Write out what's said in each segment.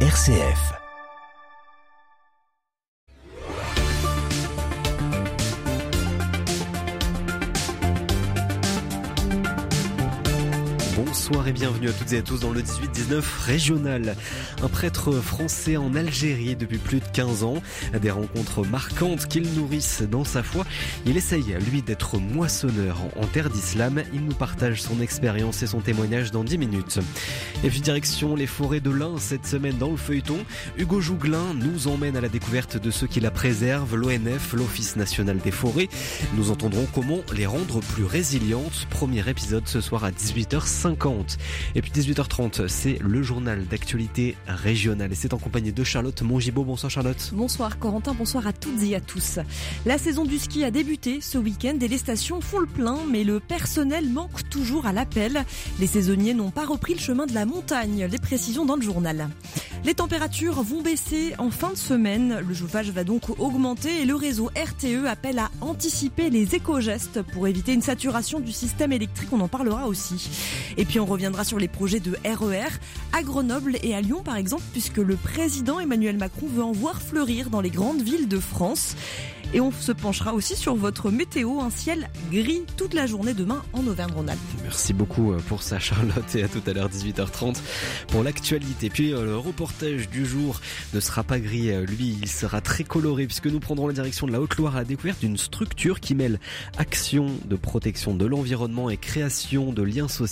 RCF. Bonsoir et bienvenue à toutes et à tous dans le 18-19 régional. Un prêtre français en Algérie depuis plus de 15 ans. Des rencontres marquantes qu'il nourrisse dans sa foi. Il essaye, lui, d'être moissonneur en terre d'islam. Il nous partage son expérience et son témoignage dans 10 minutes. Et puis direction les forêts de l'Ain cette semaine dans le feuilleton. Hugo Jouglin nous emmène à la découverte de ceux qui la préservent, l'ONF, l'Office national des forêts. Nous entendrons comment les rendre plus résilientes. Premier épisode ce soir à 18h50. Et puis 18h30, c'est le journal d'actualité régionale. Et c'est en compagnie de Charlotte Mongibaud. Bonsoir Charlotte. Bonsoir Corentin, bonsoir à toutes et à tous. La saison du ski a débuté ce week-end et les stations font le plein, mais le personnel manque toujours à l'appel. Les saisonniers n'ont pas repris le chemin de la montagne. Les précisions dans le journal. Les températures vont baisser en fin de semaine. Le chauffage va donc augmenter et le réseau RTE appelle à anticiper les éco-gestes pour éviter une saturation du système électrique. On en parlera aussi. Et puis on reviendra sur les projets de RER à Grenoble et à Lyon par exemple, puisque le président Emmanuel Macron veut en voir fleurir dans les grandes villes de France. Et on se penchera aussi sur votre météo, un ciel gris toute la journée demain en Auvergne-Rhône-Alpes. Merci beaucoup euh, pour ça Charlotte et à tout à l'heure 18h30 pour l'actualité. Puis euh, le reportage du jour ne sera pas gris, euh, lui il sera très coloré puisque nous prendrons la direction de la Haute-Loire à la découverte d'une structure qui mêle action de protection de l'environnement et création de liens sociaux.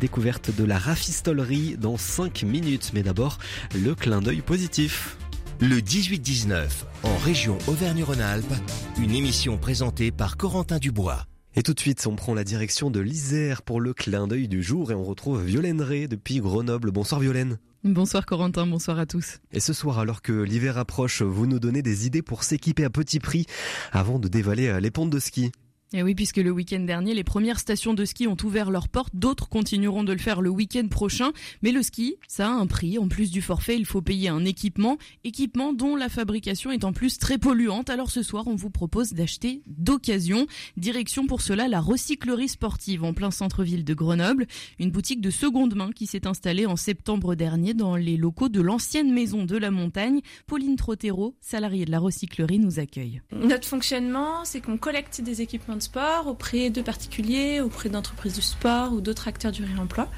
Découverte de la rafistolerie dans 5 minutes. Mais d'abord, le clin d'œil positif. Le 18-19, en région Auvergne-Rhône-Alpes, une émission présentée par Corentin Dubois. Et tout de suite, on prend la direction de l'Isère pour le clin d'œil du jour et on retrouve Violaine Ray depuis Grenoble. Bonsoir Violaine. Bonsoir Corentin, bonsoir à tous. Et ce soir, alors que l'hiver approche, vous nous donnez des idées pour s'équiper à petit prix avant de dévaler les pentes de ski. Et oui, puisque le week-end dernier, les premières stations de ski ont ouvert leurs portes, d'autres continueront de le faire le week-end prochain. Mais le ski, ça a un prix. En plus du forfait, il faut payer un équipement, équipement dont la fabrication est en plus très polluante. Alors ce soir, on vous propose d'acheter d'occasion. Direction pour cela la recyclerie sportive en plein centre-ville de Grenoble, une boutique de seconde main qui s'est installée en septembre dernier dans les locaux de l'ancienne maison de la montagne. Pauline Trotero, salariée de la recyclerie, nous accueille. Notre fonctionnement, c'est qu'on collecte des équipements sport auprès de particuliers, auprès d'entreprises de sport ou d'autres acteurs du réemploi.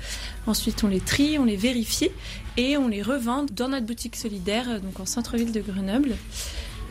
Ensuite, on les trie, on les vérifie et on les revend dans notre boutique solidaire, donc en centre-ville de Grenoble.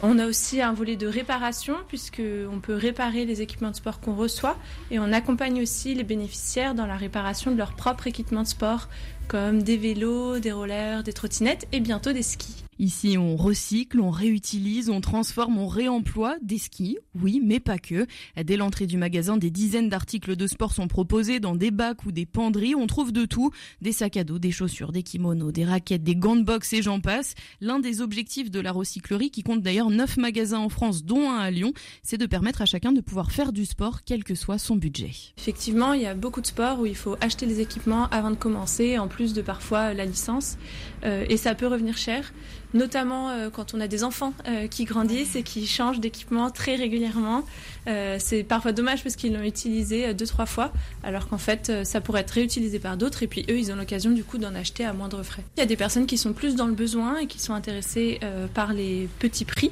On a aussi un volet de réparation puisque on peut réparer les équipements de sport qu'on reçoit et on accompagne aussi les bénéficiaires dans la réparation de leurs propres équipements de sport comme des vélos, des rollers, des trottinettes et bientôt des skis. Ici, on recycle, on réutilise, on transforme, on réemploie des skis, oui, mais pas que. Dès l'entrée du magasin, des dizaines d'articles de sport sont proposés dans des bacs ou des penderies. On trouve de tout, des sacs à dos, des chaussures, des kimonos, des raquettes, des gants de boxe et j'en passe. L'un des objectifs de la recyclerie, qui compte d'ailleurs 9 magasins en France, dont un à Lyon, c'est de permettre à chacun de pouvoir faire du sport, quel que soit son budget. Effectivement, il y a beaucoup de sports où il faut acheter les équipements avant de commencer, en plus de parfois la licence, euh, et ça peut revenir cher notamment euh, quand on a des enfants euh, qui grandissent et qui changent d'équipement très régulièrement. Euh, c'est parfois dommage parce qu'ils l'ont utilisé deux trois fois, alors qu'en fait ça pourrait être réutilisé par d'autres et puis eux ils ont l'occasion du coup d'en acheter à moindre frais. Il y a des personnes qui sont plus dans le besoin et qui sont intéressées par les petits prix.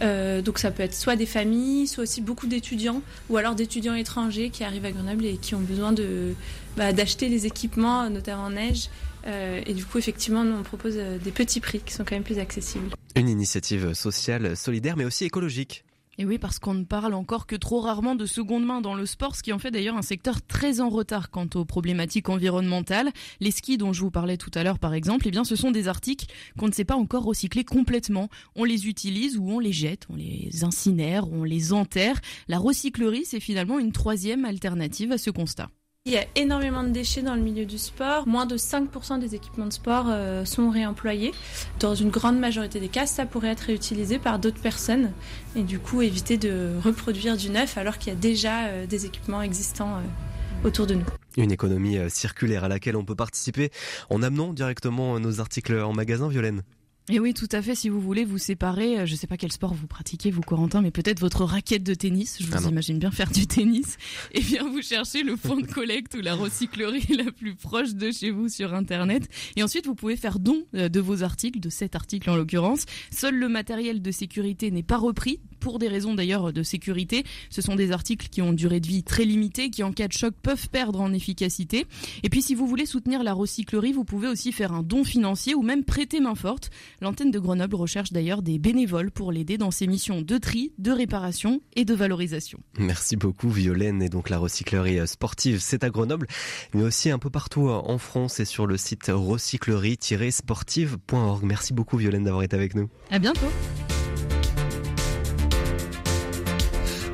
donc ça peut être soit des familles, soit aussi beaucoup d'étudiants ou alors d'étudiants étrangers qui arrivent à Grenoble et qui ont besoin de bah, d'acheter les équipements, notamment en neige. Euh, et du coup, effectivement, nous, on propose euh, des petits prix qui sont quand même plus accessibles. Une initiative sociale, solidaire, mais aussi écologique. Et oui, parce qu'on ne parle encore que trop rarement de seconde main dans le sport, ce qui en fait d'ailleurs un secteur très en retard quant aux problématiques environnementales. Les skis dont je vous parlais tout à l'heure, par exemple, eh bien, ce sont des articles qu'on ne sait pas encore recycler complètement. On les utilise ou on les jette, on les incinère, on les enterre. La recyclerie, c'est finalement une troisième alternative à ce constat. Il y a énormément de déchets dans le milieu du sport. Moins de 5% des équipements de sport euh, sont réemployés. Dans une grande majorité des cas, ça pourrait être réutilisé par d'autres personnes et du coup éviter de reproduire du neuf alors qu'il y a déjà euh, des équipements existants euh, autour de nous. Une économie circulaire à laquelle on peut participer en amenant directement nos articles en magasin, Violaine Et oui, tout à fait. Si vous voulez vous séparer, euh, je sais pas quel sport vous pratiquez, vous Corentin, mais peut-être votre raquette de tennis. Je vous Ah non. imagine bien faire du tennis. Eh bien, vous cherchez le point de collecte ou la recyclerie la plus proche de chez vous sur Internet. Et ensuite, vous pouvez faire don euh, de vos articles, de cet article en l'occurrence. Seul le matériel de sécurité n'est pas repris. Pour des raisons d'ailleurs de sécurité, ce sont des articles qui ont une durée de vie très limitée, qui en cas de choc peuvent perdre en efficacité. Et puis si vous voulez soutenir la recyclerie, vous pouvez aussi faire un don financier ou même prêter main forte. L'antenne de Grenoble recherche d'ailleurs des bénévoles pour l'aider dans ses missions de tri, de réparation et de valorisation. Merci beaucoup Violaine et donc la recyclerie euh, sportive c'est à Grenoble mais aussi un peu partout euh, en France et sur le site recyclerie-sportive.org. Merci beaucoup Violaine d'avoir été avec nous. À bientôt.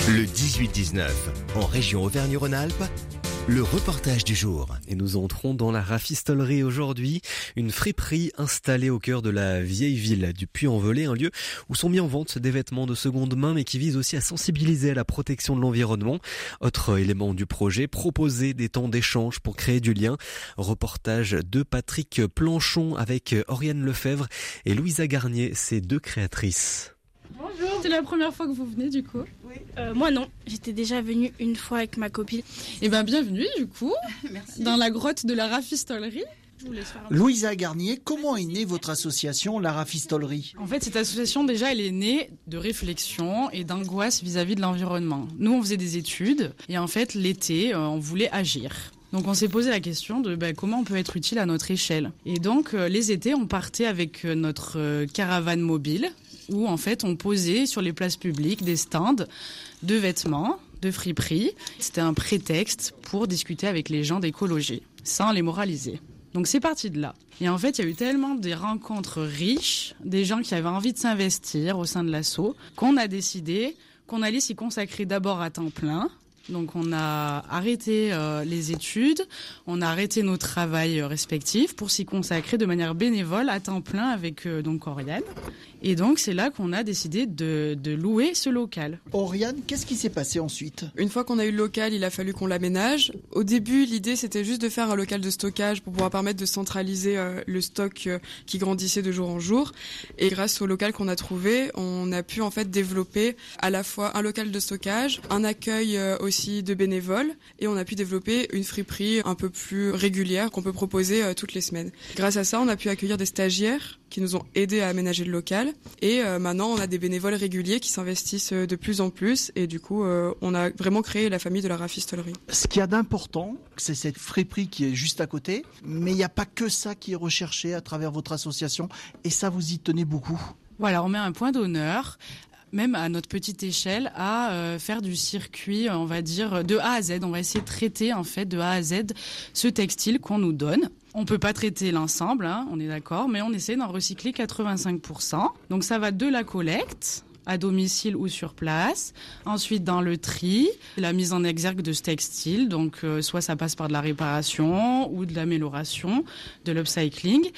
Le 18-19, en région Auvergne-Rhône-Alpes, le reportage du jour. Et nous entrons dans la rafistolerie aujourd'hui, une friperie installée au cœur de la vieille ville du Puy-en-Velay, un lieu où sont mis en vente des vêtements de seconde main mais qui vise aussi à sensibiliser à la protection de l'environnement. Autre élément du projet, proposer des temps d'échange pour créer du lien. Reportage de Patrick Planchon avec Oriane Lefebvre et Louisa Garnier, ces deux créatrices. C'est la première fois que vous venez du coup Euh, moi non, j'étais déjà venue une fois avec ma copine. Eh bien bienvenue du coup dans la grotte de la rafistolerie. Louisa Garnier, comment est née votre association La Rafistolerie? En fait, cette association déjà, elle est née de réflexion et d'angoisse vis-à-vis de l'environnement. Nous, on faisait des études et en fait, l'été, euh, on voulait agir. Donc on s'est posé la question de ben, comment on peut être utile à notre échelle. Et donc euh, les étés, on partait avec notre euh, caravane mobile où en fait on posait sur les places publiques des stands de vêtements, de friperies. C'était un prétexte pour discuter avec les gens d'écologie, sans les moraliser. Donc c'est parti de là. Et en fait, il y a eu tellement des rencontres riches, des gens qui avaient envie de s'investir au sein de l'assaut, qu'on a décidé qu'on allait s'y consacrer d'abord à temps plein. Donc on a arrêté euh, les études, on a arrêté nos travails euh, respectifs pour s'y consacrer de manière bénévole à temps plein avec euh, donc Oriane. Et donc c'est là qu'on a décidé de, de louer ce local. Oriane, qu'est-ce qui s'est passé ensuite? Une fois qu'on a eu le local, il a fallu qu'on l'aménage. Au début, l'idée c'était juste de faire un local de stockage pour pouvoir permettre de centraliser euh, le stock euh, qui grandissait de jour en jour. Et grâce au local qu'on a trouvé, on a pu en fait développer à la fois un local de stockage, un accueil euh, aussi de bénévoles, et on a pu développer une friperie un peu plus régulière qu'on peut proposer euh, toutes les semaines. Grâce à ça, on a pu accueillir des stagiaires qui nous ont aidés à aménager le local. Et euh, maintenant, on a des bénévoles réguliers qui s'investissent euh, de plus en plus. Et du coup, euh, on a vraiment créé la famille de la rafistolerie. Ce qu'il y a d'important, c'est cette friperie qui est juste à côté, mais il n'y a pas que ça qui est recherché à travers votre association, et ça vous y tenez beaucoup. Voilà, on met un point d'honneur même à notre petite échelle, à euh, faire du circuit, euh, on va dire, de A à Z. On va essayer de traiter, en fait, de A à Z, ce textile qu'on nous donne. On peut pas traiter l'ensemble, hein, on est d'accord, mais on essaie d'en recycler 85%. Donc ça va de la collecte à domicile ou sur place. Ensuite, dans le tri, la mise en exergue de ce textile. Donc, euh, soit ça passe par de la réparation ou de l'amélioration, de l'upcycling.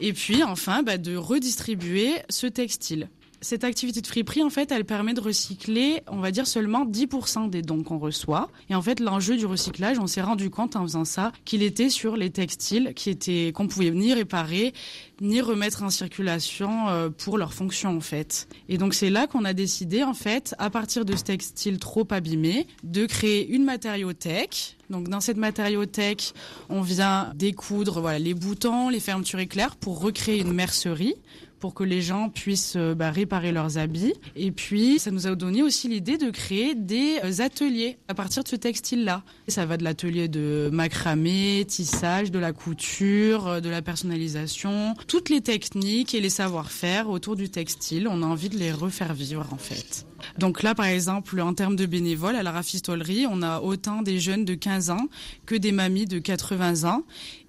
Et puis, enfin, bah, de redistribuer ce textile. Cette activité de friperie, en fait, elle permet de recycler, on va dire, seulement 10% des dons qu'on reçoit. Et en fait, l'enjeu du recyclage, on s'est rendu compte en faisant ça qu'il était sur les textiles qui étaient, qu'on pouvait ni réparer, ni remettre en circulation euh, pour leur fonction, en fait. Et donc, c'est là qu'on a décidé, en fait, à partir de ce textile trop abîmé, de créer une matériothèque. Donc, dans cette matériothèque, on vient découdre, voilà, les boutons, les fermetures éclairs pour recréer une mercerie pour que les gens puissent euh, bah, réparer leurs habits. Et puis, ça nous a donné aussi l'idée de créer des euh, ateliers à partir de ce textile-là. Ça va de l'atelier de macramé, tissage, de la couture, euh, de la personnalisation, toutes les techniques et les savoir-faire autour du textile. On a envie de les refaire vivre, en fait. Donc là, par exemple, en termes de bénévoles, à la rafistolerie, on a autant des jeunes de 15 ans que des mamies de 80 ans.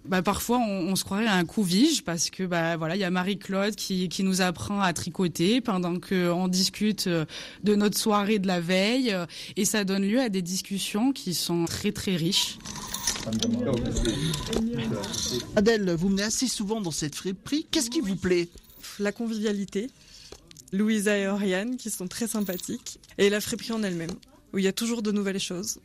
Bah, parfois, on, on se croirait à un couvige parce que bah, voilà, il y a Marie-Claude qui, qui nous apprend à tricoter pendant qu'on discute euh, de notre soirée de la veille. euh, Et ça donne lieu à des discussions qui sont très, très riches. Adèle, vous venez assez souvent dans cette friperie. Qu'est-ce qui vous plaît? La convivialité, Louisa et Oriane qui sont très sympathiques, et la friperie en elle-même, où il y a toujours de nouvelles choses.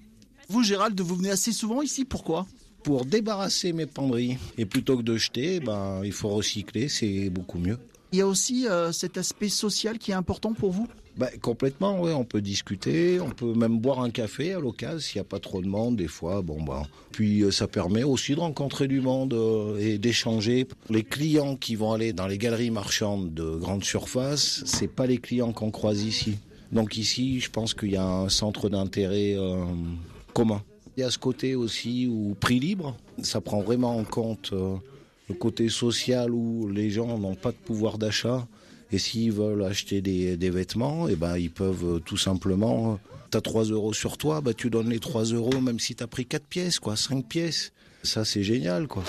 Vous, Gérald, vous venez assez souvent ici? Pourquoi? Pour débarrasser mes penderies. Et plutôt que de jeter, ben, il faut recycler, c'est beaucoup mieux. Il y a aussi euh, cet aspect social qui est important pour vous? Bah, complètement, oui. On peut discuter, on peut même boire un café à l'occasion s'il n'y a pas trop de monde. Des fois, bon bah. Puis euh, ça permet aussi de rencontrer du monde euh, et d'échanger. Les clients qui vont aller dans les galeries marchandes de grande surface, c'est pas les clients qu'on croise ici. Donc ici, je pense qu'il y a un centre d'intérêt euh, commun. Il y a ce côté aussi où prix libre, ça prend vraiment en compte le côté social où les gens n'ont pas de pouvoir d'achat et s'ils veulent acheter des, vêtements, et eh ben, ils peuvent euh, tout simplement, tu as 3 euros sur toi, bah, tu donnes les 3 euros même si tu as pris 4 pièces, quoi, 5 pièces. Ça, c'est génial, quoi.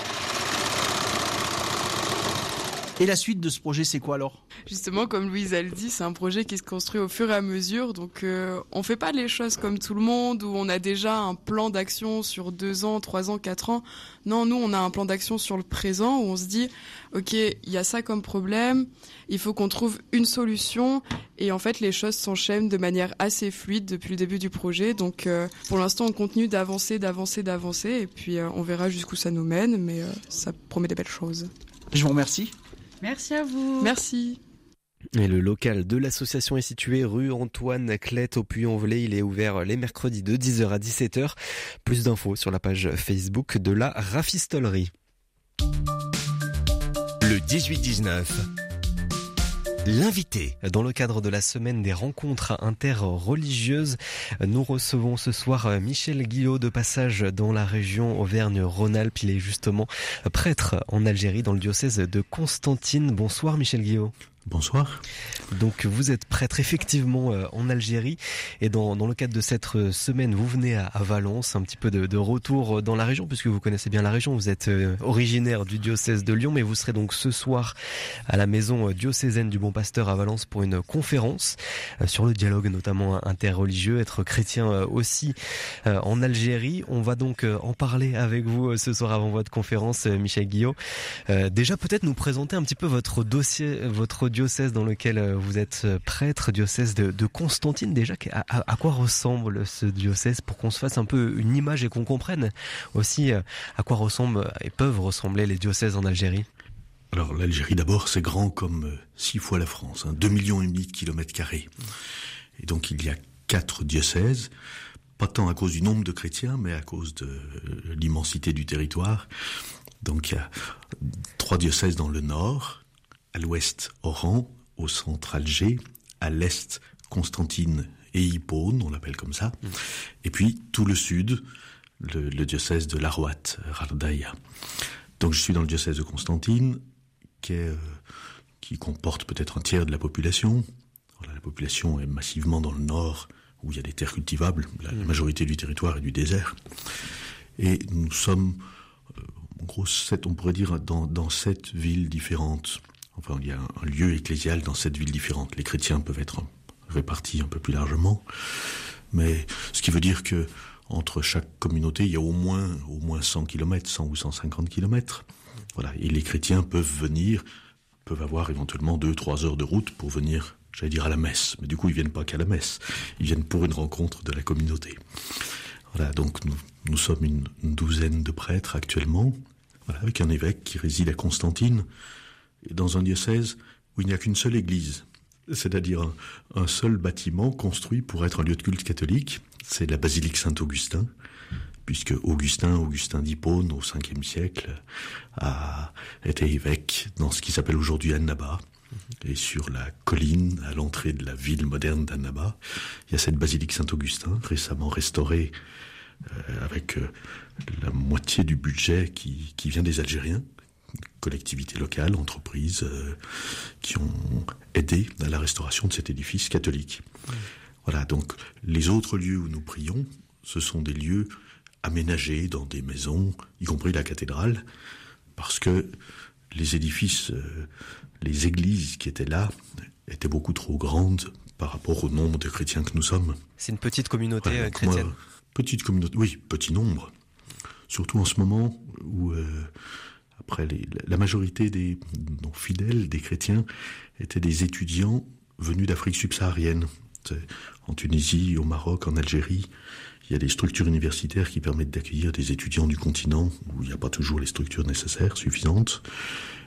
Et la suite de ce projet, c'est quoi alors? Justement, comme Louise a dit, c'est un projet qui se construit au fur et à mesure. Donc, euh, on fait pas les choses comme tout le monde où on a déjà un plan d'action sur deux ans, trois ans, quatre ans. Non, nous, on a un plan d'action sur le présent où on se dit, ok, il y a ça comme problème, il faut qu'on trouve une solution. Et en fait, les choses s'enchaînent de manière assez fluide depuis le début du projet. Donc, euh, pour l'instant, on continue d'avancer, d'avancer, d'avancer, et puis euh, on verra jusqu'où ça nous mène. Mais ça promet des belles choses. Je vous remercie. Merci à vous. Merci. Et le local de l'association est situé rue Antoine Clette au Puy-en-Velay. Il est ouvert les mercredis de 10h à 17h. Plus d'infos sur la page Facebook de la Rafistolerie. Le 18-19 L'invité. Dans le cadre de la semaine des rencontres interreligieuses, nous recevons ce soir Michel Guillot de passage dans la région Auvergne-Rhône-Alpes. Il est justement prêtre en Algérie dans le diocèse de Constantine. Bonsoir Michel Guillot. Bonsoir. Donc vous êtes prêtre effectivement euh, en Algérie et dans, le cadre de cette euh, semaine, vous venez à, Valence, un petit peu de, retour dans la région puisque vous connaissez bien la région. Vous êtes euh, originaire du diocèse de Lyon, mais vous serez donc ce soir à la maison diocésaine du Bon Pasteur à Valence pour une conférence sur le dialogue notamment interreligieux, être chrétien aussi en Algérie. On va donc en parler avec vous ce soir avant votre conférence, Michel Guillot. Déjà peut-être nous présenter un petit peu votre dossier, votre diocèse dans lequel euh, vous êtes euh, prêtre, diocèse de, Constantine. Déjà, à, quoi ressemble ce diocèse pour qu'on se fasse un peu une image et qu'on comprenne aussi euh, à quoi ressemblent et peuvent ressembler les diocèses en Algérie? Alors l'Algérie d'abord, c'est grand comme six fois la France, hein, 2 millions et demi de kilomètres carrés. Et donc il y a quatre diocèses, pas tant à cause du nombre de chrétiens, mais à cause de l'immensité du territoire. Donc il y a trois diocèses dans le nord, à l'ouest Oran, au centre Alger, à l'est Constantine et Hippone, on l'appelle comme ça, et puis tout le sud, le, diocèse de l'Arwat, Rardaya. Donc je suis dans le diocèse de Constantine, qui, euh, comporte peut-être un tiers de la population. la population est massivement dans le nord, où il y a des terres cultivables, la, majorité du territoire est du désert. Et nous sommes, euh, en gros, on pourrait dire, dans sept villes différentes. Enfin, il y a un lieu ecclésial dans cette ville différente. Les chrétiens peuvent être répartis un peu plus largement, mais ce qui veut dire que entre chaque communauté, il y a au moins au moins 100 km, 100 ou 150 km. Voilà, et les chrétiens peuvent venir, peuvent avoir éventuellement deux, trois heures de route pour venir, j'allais dire à la messe, mais du coup ils viennent pas qu'à la messe, ils viennent pour une rencontre de la communauté. Voilà, donc nous, nous sommes une, douzaine de prêtres actuellement, voilà, avec un évêque qui réside à Constantine, dans un diocèse où il n'y a qu'une seule église, c'est-à-dire un, seul bâtiment construit pour être un lieu de culte catholique, c'est la basilique Saint-Augustin, puisque Augustin, Augustin d'Hippone, au 5e siècle, a été évêque dans ce qui s'appelle aujourd'hui Annaba. Et sur la colline, à l'entrée de la ville moderne d'Annaba, il y a cette basilique Saint-Augustin, récemment restaurée euh, avec euh, la moitié du budget qui, qui vient des Algériens collectivités locales, entreprises euh, qui ont aidé à la restauration de cet édifice catholique. Voilà, donc les autres lieux où nous prions, ce sont des lieux aménagés dans des maisons, y compris la cathédrale, parce que les édifices, euh, les églises qui étaient là étaient beaucoup trop grandes par rapport au nombre de chrétiens que nous sommes. C'est une petite communauté euh, chrétienne. petite communauté, oui, petit nombre. Surtout en ce moment où après, la majorité des fidèles, des chrétiens, étaient des étudiants venus d'Afrique subsaharienne. En Tunisie, au Maroc, en Algérie, il y a des structures universitaires qui permettent d'accueillir des étudiants du continent où il n'y a pas toujours les structures nécessaires, suffisantes.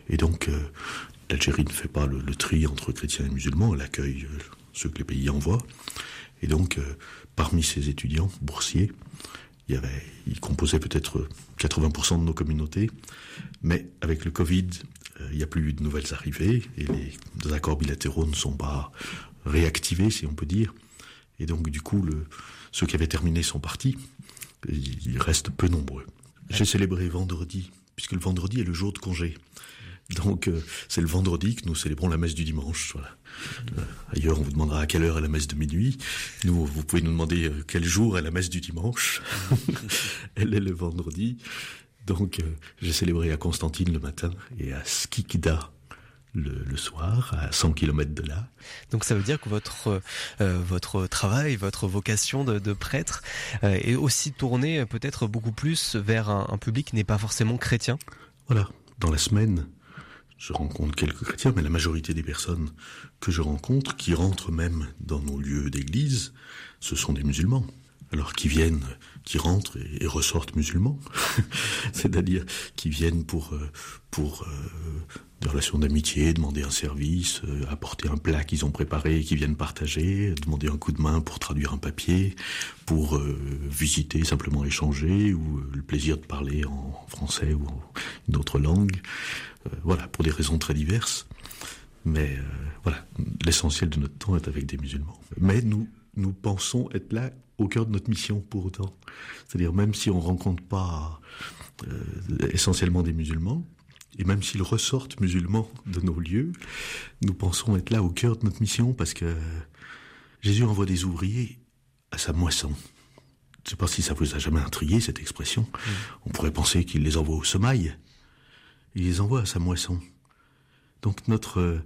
Et donc, euh, l'Algérie ne fait pas le, tri entre chrétiens et musulmans, elle accueille euh, ceux que les pays envoient. Et donc, parmi ces étudiants boursiers, il y avait, ils composaient peut-être 80% de nos communautés, mais avec le Covid, il n'y a plus de nouvelles arrivées et les accords bilatéraux ne sont pas réactivés, si on peut dire. Et donc, du coup, ceux qui avaient terminé sont partis. Il reste peu nombreux. J'ai célébré vendredi, puisque le vendredi est le jour de congé. Donc euh, c'est le vendredi que nous célébrons la messe du dimanche. Euh, ailleurs, on vous demandera à quelle heure est la messe de minuit. Nous, vous pouvez nous demander euh, quel jour est la messe du dimanche. Elle est le vendredi. Donc j'ai célébré à Constantine le matin et à Skikda le, soir, à 100 km de là. Donc ça veut dire que votre, euh, votre travail, votre vocation de, prêtre euh, est aussi tourné peut-être beaucoup plus vers un, public qui n'est pas forcément chrétien Voilà, dans la semaine, je rencontre quelques chrétiens, mais la majorité des personnes que je rencontre, qui rentrent même dans nos lieux d'église, ce sont des musulmans. Alors qui viennent, qui rentrent et, ressortent musulmans, c'est-à-dire qui viennent pour euh, pour des relations d'amitié, demander un service, euh, apporter un plat qu'ils ont préparé qu'ils viennent partager, demander un coup de main pour traduire un papier, pour euh, visiter, simplement échanger, ou euh, le plaisir de parler en français ou d'autres langues. Voilà, pour des raisons très diverses. Mais voilà, l'essentiel de notre temps est avec des musulmans. Mais nous, nous pensons être là au cœur de notre mission pour autant. C'est-à-dire même si on rencontre pas essentiellement des musulmans, et même s'ils ressortent musulmans de nos lieux, nous pensons être là au cœur de notre mission parce que Jésus envoie des ouvriers à sa moisson. Je ne sais pas si ça vous a jamais intrigué cette expression. Mm. On pourrait penser qu'il les envoie au semail. Il les envoie à sa moisson. Donc notre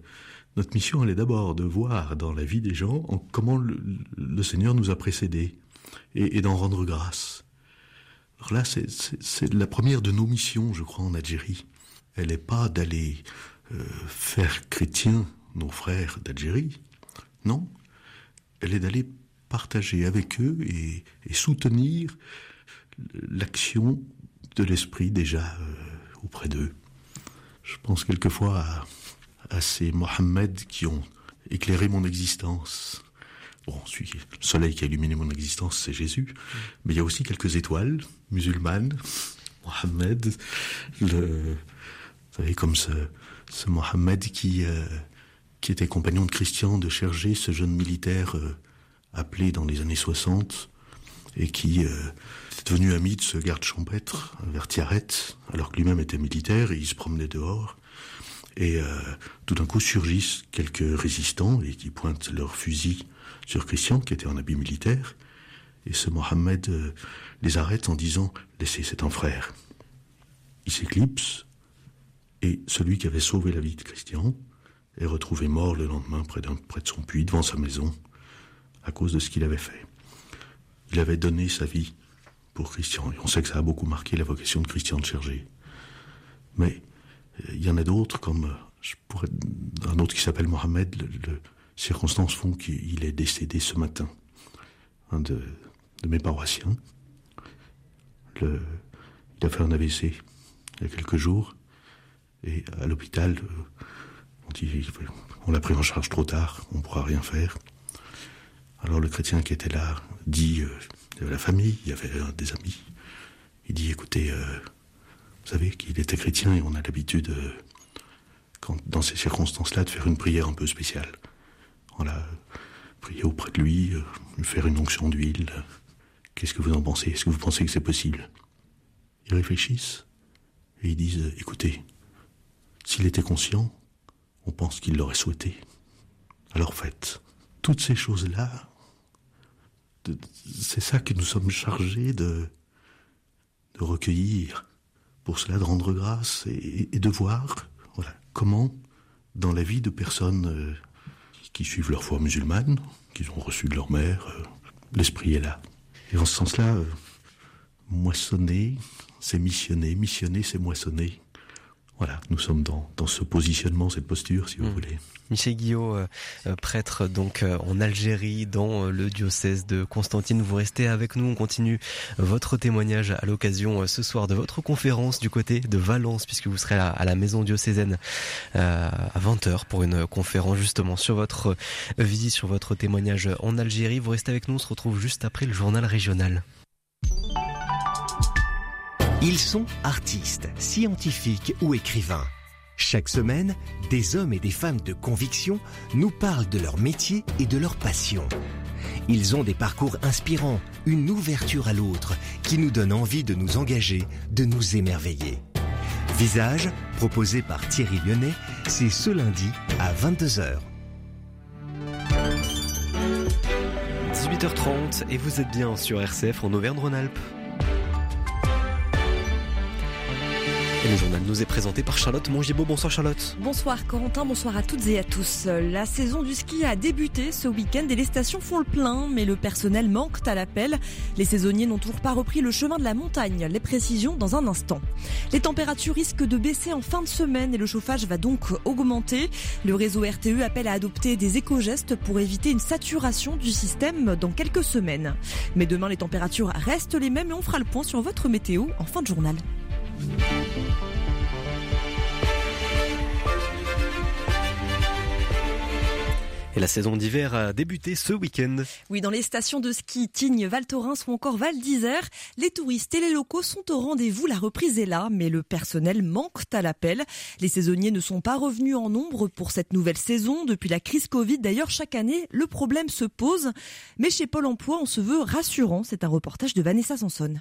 notre mission, elle est d'abord de voir dans la vie des gens comment le, Seigneur nous a précédés et, et d'en rendre grâce. Alors là, c'est la première de nos missions, je crois, en Algérie elle n'est pas d'aller euh, faire chrétien nos frères d'Algérie, non, elle est d'aller partager avec eux et, soutenir l'action de l'esprit déjà euh, auprès d'eux. Je pense quelquefois à, ces Mohammed qui ont éclairé mon existence. Bon, le soleil qui a illuminé mon existence, c'est Jésus, mais il y a aussi quelques étoiles musulmanes. Mohammed, vous savez, comme ce, ce Mohammed qui, euh, qui était compagnon de Christian de Chergé, ce jeune militaire euh, appelé dans les années 60, et qui euh, est devenu ami de ce garde champêtre vers Tiaret, alors que lui-même était militaire et il se promenait dehors. Et tout d'un coup surgissent quelques résistants et qui pointent leurs fusils sur Christian, qui était en habit militaire. Et ce Mohammed les arrête en disant Laissez, c'est un frère. Il s'éclipse, et celui qui avait sauvé la vie de Christian est retrouvé mort le lendemain près, près de son puits, devant sa maison, à cause de ce qu'il avait fait. Il avait donné sa vie pour Christian, on sait que ça a beaucoup marqué la vocation de Christian de Chergé. Mais euh, il y en a d'autres, comme euh, un autre qui s'appelle Mohamed, le, circonstances font qu'il est décédé ce matin. Un de, mes paroissiens. Le, il a fait un AVC il y a quelques jours. Et à l'hôpital, euh, on dit, on l'a pris en charge trop tard, on ne pourra rien faire. Alors le chrétien qui était là dit, il y avait la famille, il y avait des amis. Il dit, écoutez, euh, vous savez qu'il était chrétien et on a l'habitude, quand, dans ces circonstances-là, de faire une prière un peu spéciale. On l'a prié auprès de lui, lui faire une onction d'huile. Qu'est-ce que vous en pensez? Est-ce que vous pensez que c'est possible? Ils réfléchissent et ils disent, écoutez, s'il était conscient, on pense qu'il l'aurait souhaité. Alors faites. Toutes ces choses-là, c'est ça que nous sommes chargés de, recueillir, pour cela de rendre grâce et, de voir comment, dans la vie de personnes euh, qui suivent leur foi musulmane, qu'ils ont reçu de leur mère, euh, l'esprit est là. Et en ce sens-là, euh, moissonner, c'est missionner, missionner, c'est moissonner. Voilà, nous sommes dans, dans ce positionnement, cette posture, si vous Mm. voulez. Michel Guillot, euh, euh, prêtre donc euh, en Algérie, dans euh, le diocèse de Constantine. Vous restez avec nous. On continue votre témoignage à l'occasion ce soir de votre conférence du côté de Valence, puisque vous serez à, à la maison diocésaine à 20h pour une conférence justement sur votre visite, sur votre témoignage en Algérie. Vous restez avec nous. On se retrouve juste après le journal régional. Ils sont artistes, scientifiques ou écrivains. Chaque semaine, des hommes et des femmes de conviction nous parlent de leur métier et de leur passion. Ils ont des parcours inspirants, une ouverture à l'autre qui nous donne envie de nous engager, de nous émerveiller. Visage, proposé par Thierry Lyonnais, c'est ce lundi à 22h. 18h30 et vous êtes bien sur RCF en Auvergne-Rhône-Alpes. Le journal nous est présenté par Charlotte Mongibaud. Bonsoir Charlotte. Bonsoir Corentin, bonsoir à toutes et à tous. La saison du ski a débuté ce week-end et les stations font le plein, mais le personnel manque à l'appel. Les saisonniers n'ont toujours pas repris le chemin de la montagne. Les précisions dans un instant. Les températures risquent de baisser en fin de semaine et le chauffage va donc augmenter. Le réseau RTE appelle à adopter des éco-gestes pour éviter une saturation du système dans quelques semaines. Mais demain, les températures restent les mêmes et on fera le point sur votre météo en fin de journal. Et la saison d'hiver a débuté ce week-end. Oui, dans les stations de ski Tignes, Val Thorens ou encore Val d'Isère, les touristes et les locaux sont au rendez-vous. La reprise est là, mais le personnel manque à l'appel. Les saisonniers ne sont pas revenus en nombre pour cette nouvelle saison. Depuis la crise Covid, d'ailleurs, chaque année, le problème se pose. Mais chez Pôle emploi, on se veut rassurant. C'est un reportage de Vanessa Sanson.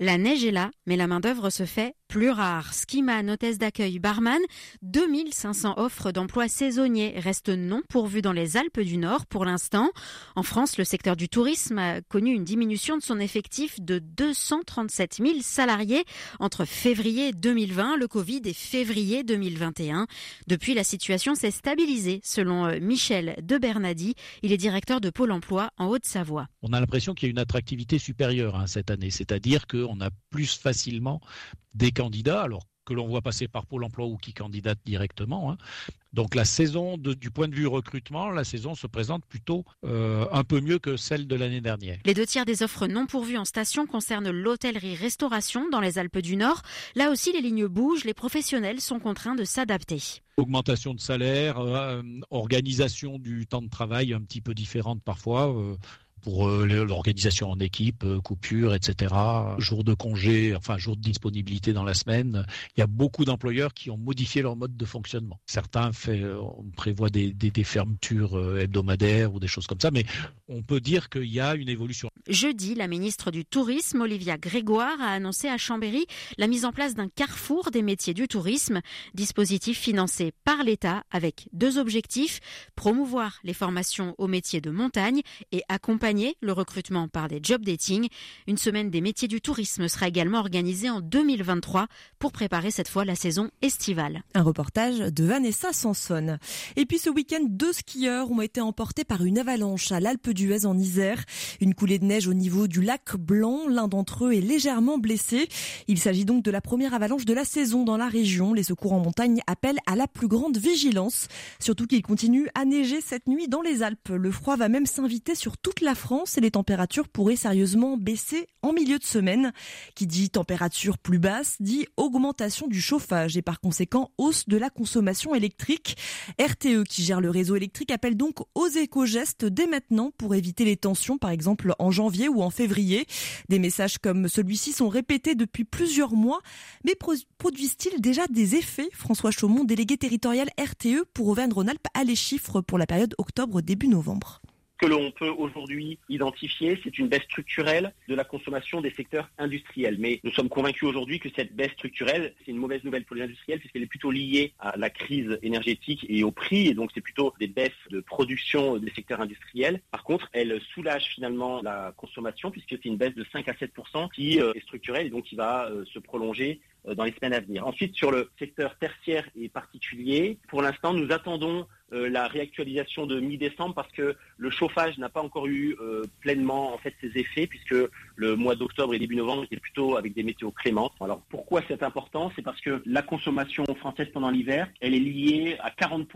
La neige est là, mais la main-d'œuvre se fait plus rare. Skiman, hôtesse d'accueil, barman, 2500 offres d'emplois saisonniers restent non pourvues dans les Alpes du Nord pour l'instant. En France, le secteur du tourisme a connu une diminution de son effectif de 237 000 salariés entre février 2020, le Covid, et février 2021. Depuis, la situation s'est stabilisée, selon euh, Michel de Bernadi. Il est directeur de Pôle emploi en Haute-Savoie. On a l'impression qu'il y a une attractivité supérieure hein, cette année, c'est-à-dire qu'on a plus facilement des candidats, alors que l'on voit passer par Pôle emploi ou qui candidatent directement. hein. Donc la saison, de- du point de vue recrutement, la saison se présente plutôt euh, un peu mieux que celle de l'année dernière. Les deux tiers des offres non pourvues en station concernent l'hôtellerie-restauration dans les Alpes du Nord. Là aussi, les lignes bougent, les professionnels sont contraints de s'adapter. Augmentation de salaire, euh, organisation du temps de travail un petit peu différente parfois. euh, pour euh, l'organisation en équipe, euh, coupure, etc., jour de congé, enfin jour de disponibilité dans la semaine. Il y a beaucoup d'employeurs qui ont modifié leur mode de fonctionnement. Certains fait, euh, on des, des- des fermetures hebdomadaires ou des choses comme ça, mais on peut dire qu'il y a une évolution. Jeudi, la ministre du Tourisme, Olivia Grégoire, a annoncé à Chambéry la mise en place d'un carrefour des métiers du tourisme, dispositif financé par l'État avec deux objectifs, promouvoir les formations aux métiers de montagne et accompagner le recrutement par des job dating. Une semaine des métiers du tourisme sera également organisée en 2023 pour préparer cette fois la saison estivale. Un reportage de Vanessa Sanson. Et puis ce week-end, deux skieurs ont été emportés par une avalanche à l'Alpe d'Huez en Isère. Une coulée de neige au niveau du lac Blanc. L'un d'entre eux est légèrement blessé. Il s'agit donc de la première avalanche de la saison dans la région. Les secours en montagne appellent à la plus grande vigilance. Surtout qu'il continue à neiger cette nuit dans les Alpes. Le froid va même s'inviter sur toute la France et les températures pourraient sérieusement baisser en milieu de semaine. Qui dit température plus basse dit augmentation du chauffage et par conséquent hausse de la consommation électrique. RTE qui gère le réseau électrique appelle donc aux éco-gestes dès maintenant pour éviter les tensions par exemple en janvier ou en février. Des messages comme celui-ci sont répétés depuis plusieurs mois mais pro- produisent-ils déjà des effets? François Chaumont, délégué territorial RTE pour Auvergne-Rhône-Alpes a les chiffres pour la période octobre-début novembre. Ce que l'on peut aujourd'hui identifier, c'est une baisse structurelle de la consommation des secteurs industriels. Mais nous sommes convaincus aujourd'hui que cette baisse structurelle, c'est une mauvaise nouvelle pour les industriels puisqu'elle est plutôt liée à la crise énergétique et au prix. Et donc, c'est plutôt des baisses de production des secteurs industriels. Par contre, elle soulage finalement la consommation puisque c'est une baisse de 5 à 7% qui euh, est structurelle et donc qui va euh, se prolonger euh, dans les semaines à venir. Ensuite, sur le secteur tertiaire et particulier, pour l'instant, nous attendons la réactualisation de mi-décembre parce que le chauffage n'a pas encore eu euh, pleinement en fait ses effets puisque le mois d'octobre et début novembre étaient plutôt avec des météos clémentes. Alors pourquoi c'est important? C'est parce que la consommation française pendant l'hiver, elle est liée à 40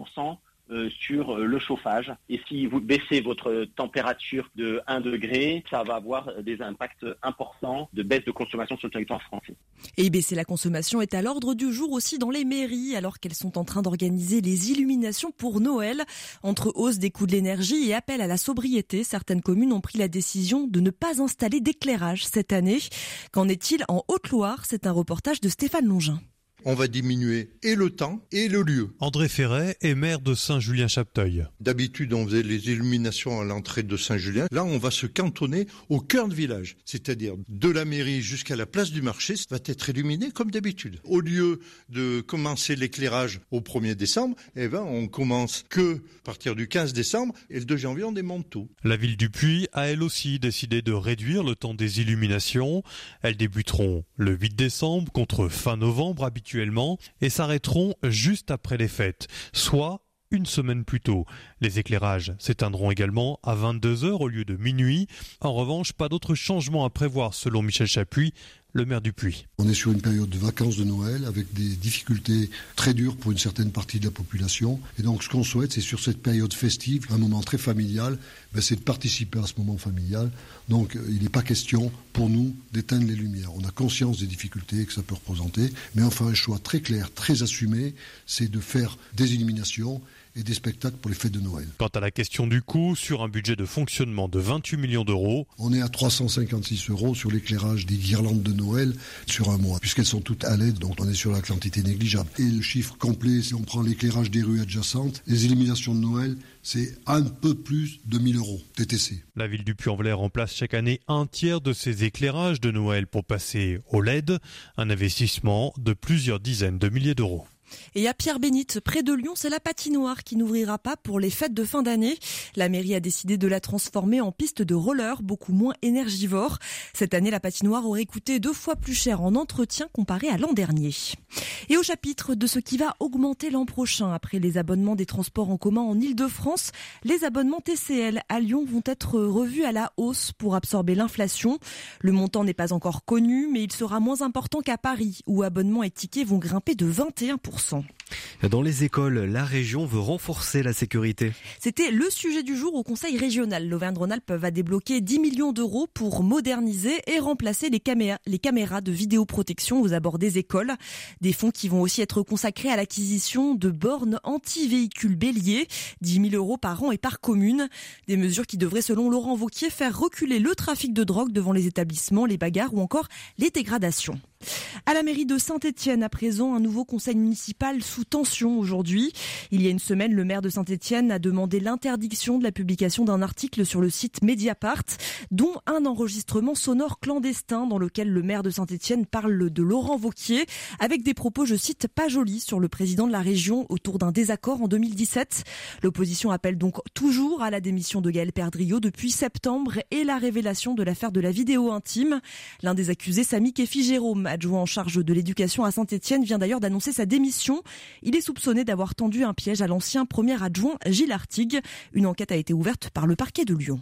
euh, sur euh, le chauffage. Et si vous baissez votre température de 1 degré, ça va avoir des impacts importants de baisse de consommation sur le territoire français. Et baisser la consommation est à l'ordre du jour aussi dans les mairies, alors qu'elles sont en train d'organiser les illuminations pour Noël. Entre hausse des coûts de l'énergie et appel à la sobriété, certaines communes ont pris la décision de ne pas installer d'éclairage cette année. Qu'en est-il en Haute-Loire? C'est un reportage de Stéphane Longin on va diminuer et le temps et le lieu. André Ferret est maire de Saint-Julien-Chapteuil. D'habitude, on faisait les illuminations à l'entrée de Saint-Julien. Là, on va se cantonner au cœur de village, c'est-à-dire de la mairie jusqu'à la place du marché, ça va être illuminé comme d'habitude. Au lieu de commencer l'éclairage au 1er décembre, eh ben, on commence que à partir du 15 décembre et le 2 janvier, on démonte tout. La ville du Puy a elle aussi décidé de réduire le temps des illuminations. Elles débuteront le 8 décembre contre fin novembre habituellement et s'arrêteront juste après les fêtes, soit une semaine plus tôt. Les éclairages s'éteindront également à 22h au lieu de minuit. En revanche, pas d'autres changements à prévoir selon Michel Chapuis, le maire du Puy. On est sur une période de vacances de Noël avec des difficultés très dures pour une certaine partie de la population. Et donc ce qu'on souhaite, c'est sur cette période festive, un moment très familial, ben, c'est de participer à ce moment familial. Donc il n'est pas question pour nous d'éteindre les lumières. On a conscience des difficultés que ça peut représenter, mais enfin un choix très clair, très assumé, c'est de faire des illuminations et des spectacles pour les fêtes de Noël. Quant à la question du coût, sur un budget de fonctionnement de 28 millions d'euros. On est à 356 euros sur l'éclairage des guirlandes de Noël sur un mois, puisqu'elles sont toutes à l'aide, donc on est sur la quantité négligeable. Et le chiffre complet, si on prend l'éclairage des rues adjacentes, les éliminations de Noël, c'est un peu plus de 1000 euros TTC. La ville du Puy-en-Velay remplace chaque année un tiers de ses éclairages de Noël pour passer au LED, un investissement de plusieurs dizaines de milliers d'euros. Et à Pierre-Bénite, près de Lyon, c'est la patinoire qui n'ouvrira pas pour les fêtes de fin d'année. La mairie a décidé de la transformer en piste de roller, beaucoup moins énergivore. Cette année, la patinoire aurait coûté deux fois plus cher en entretien comparé à l'an dernier. Et au chapitre de ce qui va augmenter l'an prochain après les abonnements des transports en commun en Ile-de-France, les abonnements TCL à Lyon vont être revus à la hausse pour absorber l'inflation. Le montant n'est pas encore connu, mais il sera moins important qu'à Paris, où abonnements et tickets vont grimper de 21% son dans les écoles, la région veut renforcer la sécurité. C'était le sujet du jour au Conseil régional. L'Auvergne-Rhône-Alpes va débloquer 10 millions d'euros pour moderniser et remplacer les caméras, de vidéoprotection aux abords des écoles. Des fonds qui vont aussi être consacrés à l'acquisition de bornes anti-véhicules béliers, 10 000 euros par an et par commune. Des mesures qui devraient, selon Laurent Vauquier, faire reculer le trafic de drogue devant les établissements, les bagarres ou encore les dégradations. À la mairie de Saint-Étienne, à présent, un nouveau conseil municipal tension aujourd'hui. Il y a une semaine, le maire de Saint-Étienne a demandé l'interdiction de la publication d'un article sur le site Mediapart, dont un enregistrement sonore clandestin dans lequel le maire de Saint-Étienne parle de Laurent Vauquier, avec des propos, je cite, pas jolis sur le président de la région autour d'un désaccord en 2017. L'opposition appelle donc toujours à la démission de Gaël Perdriau depuis septembre et la révélation de l'affaire de la vidéo intime. L'un des accusés, Samy Kefi Jérôme, adjoint en charge de l'éducation à Saint-Etienne, vient d'ailleurs d'annoncer sa démission. Il est soupçonné d'avoir tendu un piège à l'ancien premier adjoint Gilles Artigue. Une enquête a été ouverte par le parquet de Lyon.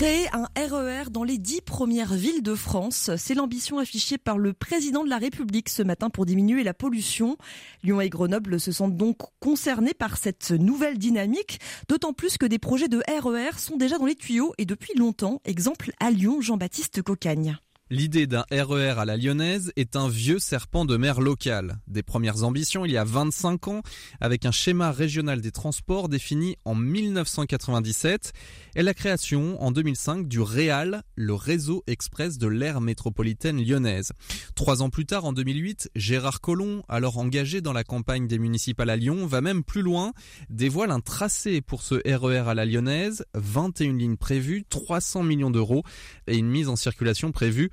Créer un RER dans les dix premières villes de France, c'est l'ambition affichée par le président de la République ce matin pour diminuer la pollution. Lyon et Grenoble se sentent donc concernés par cette nouvelle dynamique, d'autant plus que des projets de RER sont déjà dans les tuyaux et depuis longtemps. Exemple à Lyon, Jean-Baptiste Cocagne. L'idée d'un RER à la lyonnaise est un vieux serpent de mer local. Des premières ambitions il y a 25 ans, avec un schéma régional des transports défini en 1997 et la création en 2005 du REAL, le réseau express de l'aire métropolitaine lyonnaise. Trois ans plus tard, en 2008, Gérard Collomb, alors engagé dans la campagne des municipales à Lyon, va même plus loin, dévoile un tracé pour ce RER à la lyonnaise, 21 lignes prévues, 300 millions d'euros et une mise en circulation prévue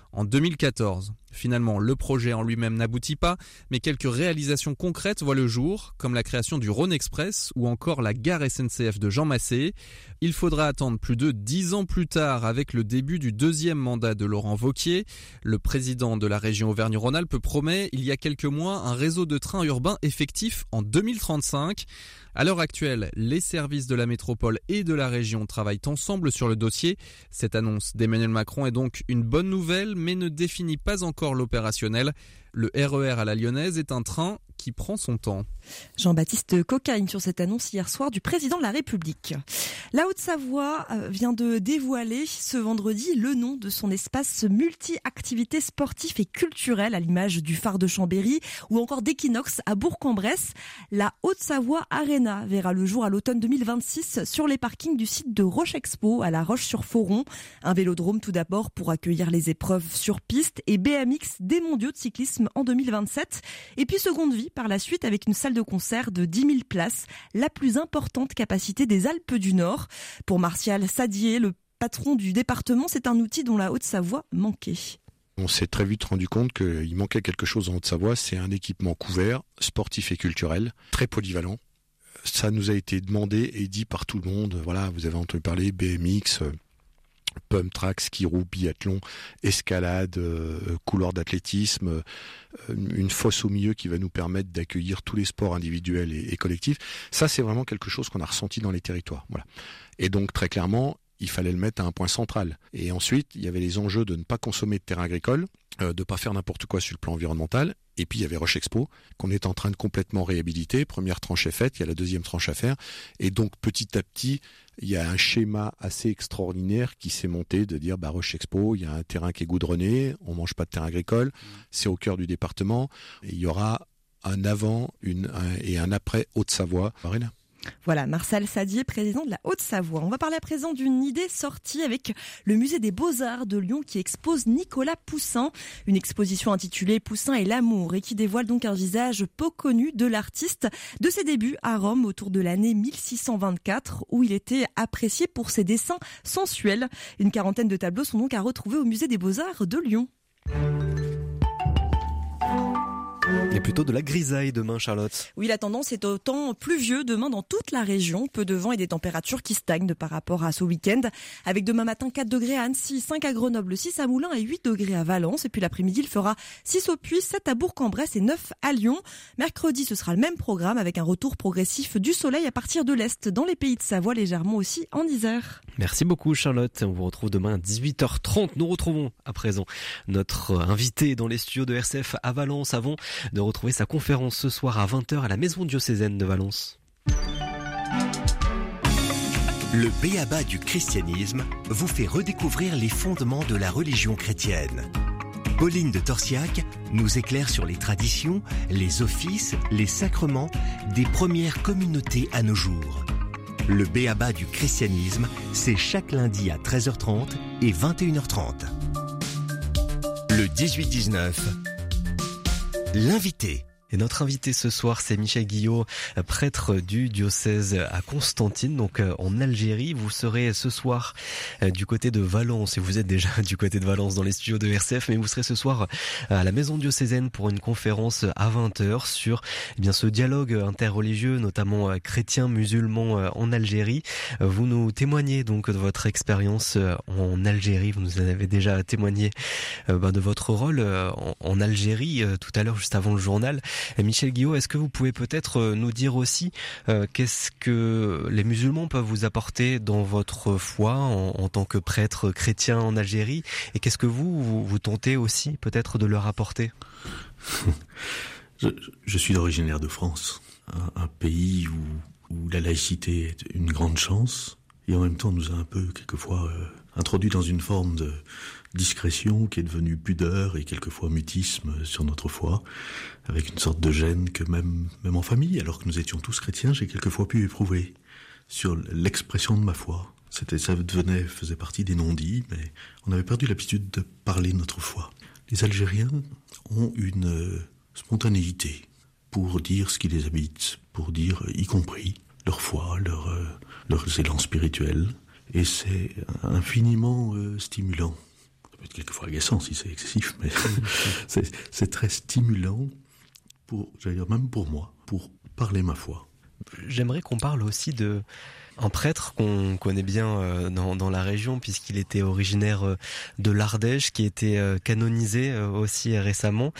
en 2014. Finalement, le projet en lui-même n'aboutit pas, mais quelques réalisations concrètes voient le jour, comme la création du Rhône Express ou encore la gare SNCF de Jean Massé. Il faudra attendre plus de dix ans plus tard avec le début du deuxième mandat de Laurent Vauquier. Le président de la région Auvergne-Rhône-Alpes promet, il y a quelques mois, un réseau de trains urbains effectif en 2035. À l'heure actuelle, les services de la métropole et de la région travaillent ensemble sur le dossier. Cette annonce d'Emmanuel Macron est donc une bonne nouvelle, mais ne définit pas encore l'opérationnel. Le RER e à la lyonnaise est un train qui prend son temps. Jean-Baptiste Cocagne sur cette annonce hier soir du président de la République. La Haute-Savoie euh, vient de dévoiler ce vendredi le nom de son espace multi-activités sportives et culturelles à l'image du phare de Chambéry ou encore d'Equinox à Bourg-en-Bresse. La Haute-Savoie Arena verra le jour à l'automne 2026 sur les parkings du site de Roche Expo à La Roche-sur-Foron. Un vélodrome tout d'abord pour accueillir les épreuves sur piste et BMX des mondiaux de cyclisme en 2027. Et puis seconde vie par la suite avec une salle de concert de 10 000 places, la plus importante capacité des Alpes du Nord. Pour Martial Sadier, le patron du département, c'est un outil dont la Haute-Savoie manquait. On s'est très vite rendu compte qu'il manquait quelque chose en Haute-Savoie, c'est un équipement couvert, sportif et culturel, très polyvalent. Ça nous a été demandé et dit par tout le monde. Voilà, vous avez entendu parler BMX, pump track, ski roue, biathlon, escalade, euh, couloir d'athlétisme, euh, une fosse au milieu qui va nous permettre d'accueillir tous les sports individuels et, collectifs. Ça, c'est vraiment quelque chose qu'on a ressenti dans les territoires. Voilà. Et donc très clairement, il fallait le mettre à un point central. Et ensuite, il y avait les enjeux de ne pas consommer de terrain agricole, euh, de pas faire n'importe quoi sur le plan environnemental. Et puis il y avait Roche Expo qu'on est en train de complètement réhabiliter. Première tranche est faite, il y a la deuxième tranche à faire. Et donc petit à petit, il y a un schéma assez extraordinaire qui s'est monté de dire bah Roche Expo, il y a un terrain qui est goudronné, on mange pas de terrain agricole, c'est au cœur du département. Et il y aura un avant une, et un après Haute-Savoie. Voilà, Marcel Sadier, président de la Haute-Savoie. On va parler à présent d'une idée sortie avec le musée des Beaux-Arts de Lyon qui expose Nicolas Poussin, une exposition intitulée Poussin et l'amour et qui dévoile donc un visage peu connu de l'artiste de ses débuts à Rome autour de l'année 1624 où il était apprécié pour ses dessins sensuels. Une quarantaine de tableaux sont donc à retrouver au musée des Beaux-Arts de Lyon. Et plutôt de la grisaille demain, Charlotte. Oui, la tendance est au temps pluvieux demain dans toute la région. Peu de vent et des températures qui stagnent par rapport à ce week-end. Avec demain matin 4 degrés à Annecy, 5 à Grenoble, 6 à Moulins et 8 degrés à Valence. Et puis l'après-midi, il fera 6 au Puy, 7 à Bourg-en-Bresse et 9 à Lyon. Mercredi, ce sera le même programme avec un retour progressif du soleil à partir de l'Est dans les pays de Savoie, légèrement aussi en Isère. Merci beaucoup, Charlotte. On vous retrouve demain à 18h30. Nous retrouvons à présent notre invité dans les studios de RCF à Valence avant de retrouver sa conférence ce soir à 20h à la Maison diocésaine de Valence. Le béaba du christianisme vous fait redécouvrir les fondements de la religion chrétienne. Pauline de Torsiac nous éclaire sur les traditions, les offices, les sacrements des premières communautés à nos jours. Le béaba du christianisme, c'est chaque lundi à 13h30 et 21h30. Le 18-19, l'invité. Et notre invité ce soir, c'est Michel Guillot, prêtre du diocèse à Constantine, donc euh, en Algérie. Vous serez ce soir euh, du côté de Valence, et vous êtes déjà du côté de Valence dans les studios de RCF, mais vous serez ce soir euh, à la maison diocésaine pour une conférence à 20h sur eh bien ce dialogue interreligieux, notamment chrétien, musulman en Algérie. Vous nous témoignez donc de votre expérience en Algérie. Vous nous avez déjà témoigné ben, de votre rôle en Algérie tout à l'heure, juste avant le journal. Michel Guillot, est-ce que vous pouvez peut-être euh, nous dire aussi euh, qu'est-ce que les musulmans peuvent vous apporter dans votre foi en, tant que prêtre chrétien en Algérie et qu'est-ce que vous, vous, tentez aussi peut-être de leur apporter? Je, suis originaire de France, un, pays où, la laïcité est une grande chance et en même temps nous a un peu quelquefois euh, introduit dans une forme de discrétion qui est devenue pudeur et quelquefois mutisme sur notre foi, avec une sorte de gêne que même, même en famille, alors que nous étions tous chrétiens, j'ai quelquefois pu éprouver sur l'expression de ma foi. C'était, ça devenait, faisait partie des non-dits, mais on avait perdu l'habitude de parler notre foi. Les Algériens ont une euh, spontanéité pour dire ce qui les habite, pour dire, y compris, leur foi, leur, euh, leurs élans spirituels, et c'est infiniment euh, stimulant peut être quelquefois agaçant si c'est excessif, mais c'est très stimulant j'allais dire même pour moi, pour parler ma foi. J'aimerais qu'on parle aussi de un prêtre qu'on connaît bien euh, dans, la région puisqu'il était originaire euh, de l'Ardèche qui été euh, canonisé aussi récemment.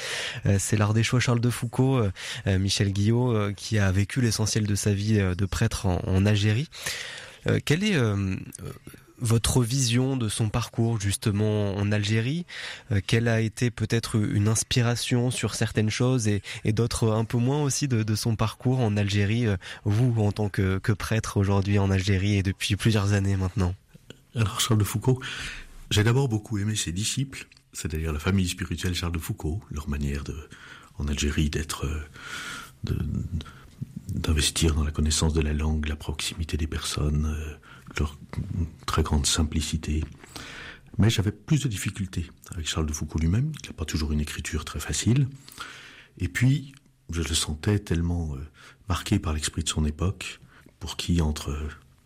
C'est l'Ardéchois Charles de Foucault, Michel Guillot, qui a vécu l'essentiel de sa vie de prêtre en, en Algérie. Quel est votre vision de son parcours justement en Algérie? Euh, Quelle a été peut-être une inspiration sur certaines choses et, d'autres un peu moins aussi de, son parcours en Algérie, euh, vous en tant que, prêtre aujourd'hui en Algérie et depuis plusieurs années maintenant? Alors Charles de Foucault, j'ai d'abord beaucoup aimé ses disciples, c'est-à-dire la famille spirituelle Charles de Foucault, leur manière de, en Algérie d'être... Euh, d'investir dans la connaissance de la langue, la proximité des personnes, leur très grande simplicité. Mais j'avais plus de difficultés avec Charles de Foucault lui-même, qui n'a pas toujours une écriture très facile. Et puis, je le sentais tellement euh, marqué par l'esprit de son époque, pour qui, entre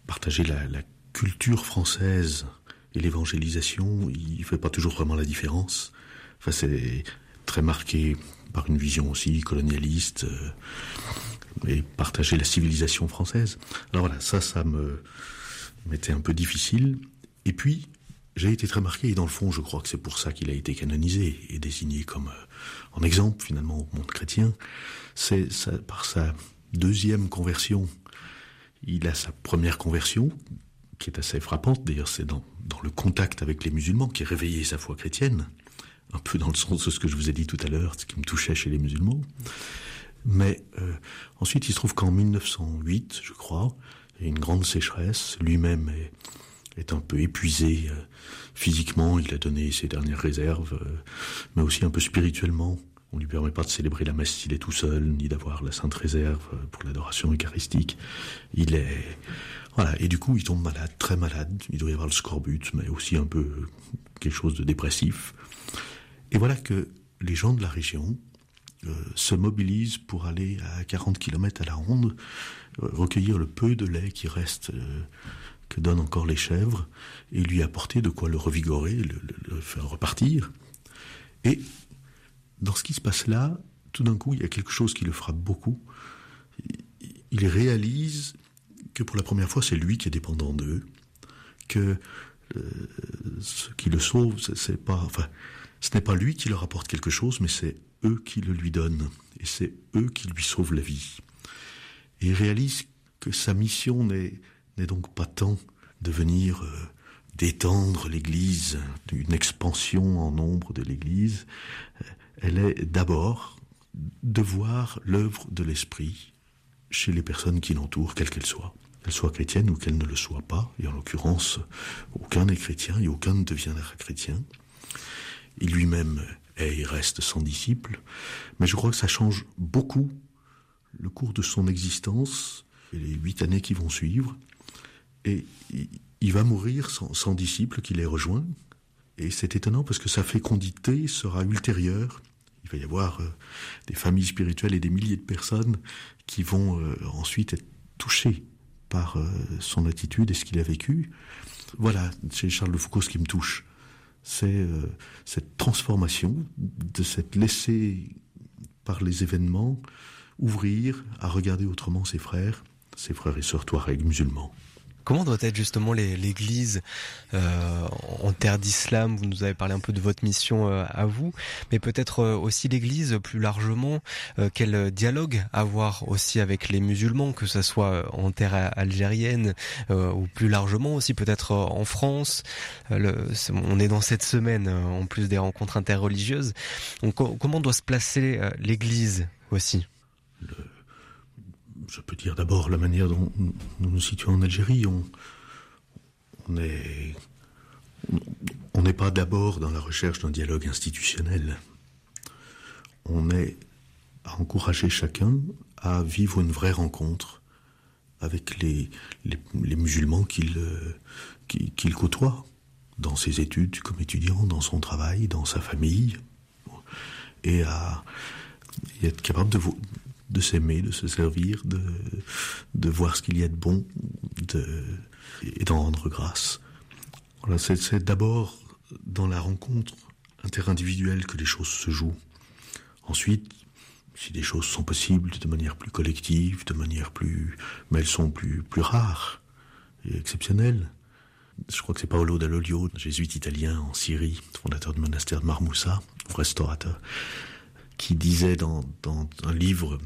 partager la, culture française et l'évangélisation, il ne fait pas toujours vraiment la différence. Enfin, c'est très marqué par une vision aussi colonialiste euh, et partager la civilisation française. Alors voilà, ça, ça me, m'était un peu difficile. Et puis, j'ai été très marqué, et dans le fond, je crois que c'est pour ça qu'il a été canonisé et désigné comme euh, en exemple, finalement, au monde chrétien. C'est par sa deuxième conversion. Il a sa première conversion, qui est assez frappante. D'ailleurs, c'est dans, dans le contact avec les musulmans qui a réveillé sa foi chrétienne. Un peu dans le sens de ce que je vous ai dit tout à l'heure, ce qui me touchait chez les musulmans. Mais euh, ensuite, il se trouve qu'en 1908, je crois, il une grande sécheresse. Lui-même est, un peu épuisé euh, physiquement. Il a donné ses dernières réserves, euh, mais aussi un peu spirituellement. On lui permet pas de célébrer la messe s'il est tout seul, ni d'avoir la sainte réserve euh, pour l'adoration eucharistique. Il est voilà, et du coup, il tombe malade, très malade. Il doit y avoir le scorbut, mais aussi un peu quelque chose de dépressif. Et voilà que les gens de la région se mobilisent pour aller à 40 km à la ronde recueillir le peu de lait qui reste, euh, que donnent encore les chèvres, et lui apporter de quoi le revigorer, le, faire repartir. Et dans ce qui se passe là, tout d'un coup, il y a quelque chose qui le frappe beaucoup. Il réalise que pour la première fois, c'est lui qui est dépendant d'eux, que euh, ce qui le sauve, pas, enfin, ce n'est pas lui qui leur apporte quelque chose, mais c'est eux qui le lui donnent, et c'est eux qui lui sauvent la vie. Il réalise que sa mission n'est donc pas tant de venir euh, d'étendre l'Église, d'une expansion en nombre de l'Église, elle est d'abord de voir l'œuvre de l'Esprit chez les personnes qui l'entourent, quelles qu'elles soient. Qu'elles soient chrétiennes ou qu'elles ne le soient pas. Et en l'occurrence, aucun n'est chrétien et aucun ne deviendra chrétien. Il lui-même est et reste sans disciple. Mais je crois que ça change beaucoup le cours de son existence, les huit années qui vont suivre, et il va mourir sans, disciple qui les rejoint. Et c'est étonnant parce que sa fécondité sera ultérieure. Il va y avoir euh, des familles spirituelles et des milliers de personnes qui vont euh, ensuite être touchées par euh, son attitude et ce qu'il a vécu. Voilà, chez Charles de Foucault, ce qui me touche, c'est cette transformation de cette laissée par les événements ouvrir à regarder autrement ses frères, ses frères et sœurs touaregs musulmans. Comment doit être justement l'Église euh, en terre d'islam? Vous nous avez parlé un peu de votre mission euh, à vous, mais peut-être euh, aussi l'Église plus largement. quel dialogue avoir aussi avec les musulmans, que ce soit en terre algérienne ou plus largement aussi peut-être en France? on est dans cette semaine en plus des rencontres interreligieuses. Donc, comment doit se placer l'Église aussi? Je peux dire d'abord la manière dont nous nous situons en Algérie. On, on n'est pas d'abord dans la recherche d'un dialogue institutionnel. On est à encourager chacun à vivre une vraie rencontre avec les, musulmans qu'il qu'il côtoie dans ses études comme étudiant, dans son travail, dans sa famille, et à être capable de, de s'aimer, de se servir, de, de voir ce qu'il y a de bon de, et d'en rendre grâce. Voilà, c'est d'abord dans la rencontre interindividuelle que les choses se jouent. Ensuite, si des choses sont possibles de manière plus collective, de manière plus, mais elles sont plus plus rares et exceptionnelles. Je crois que c'est Paolo Dall'Olio, jésuite italien en Syrie, fondateur du monastère de Marmoussa, restaurateur, qui disait dans, un livre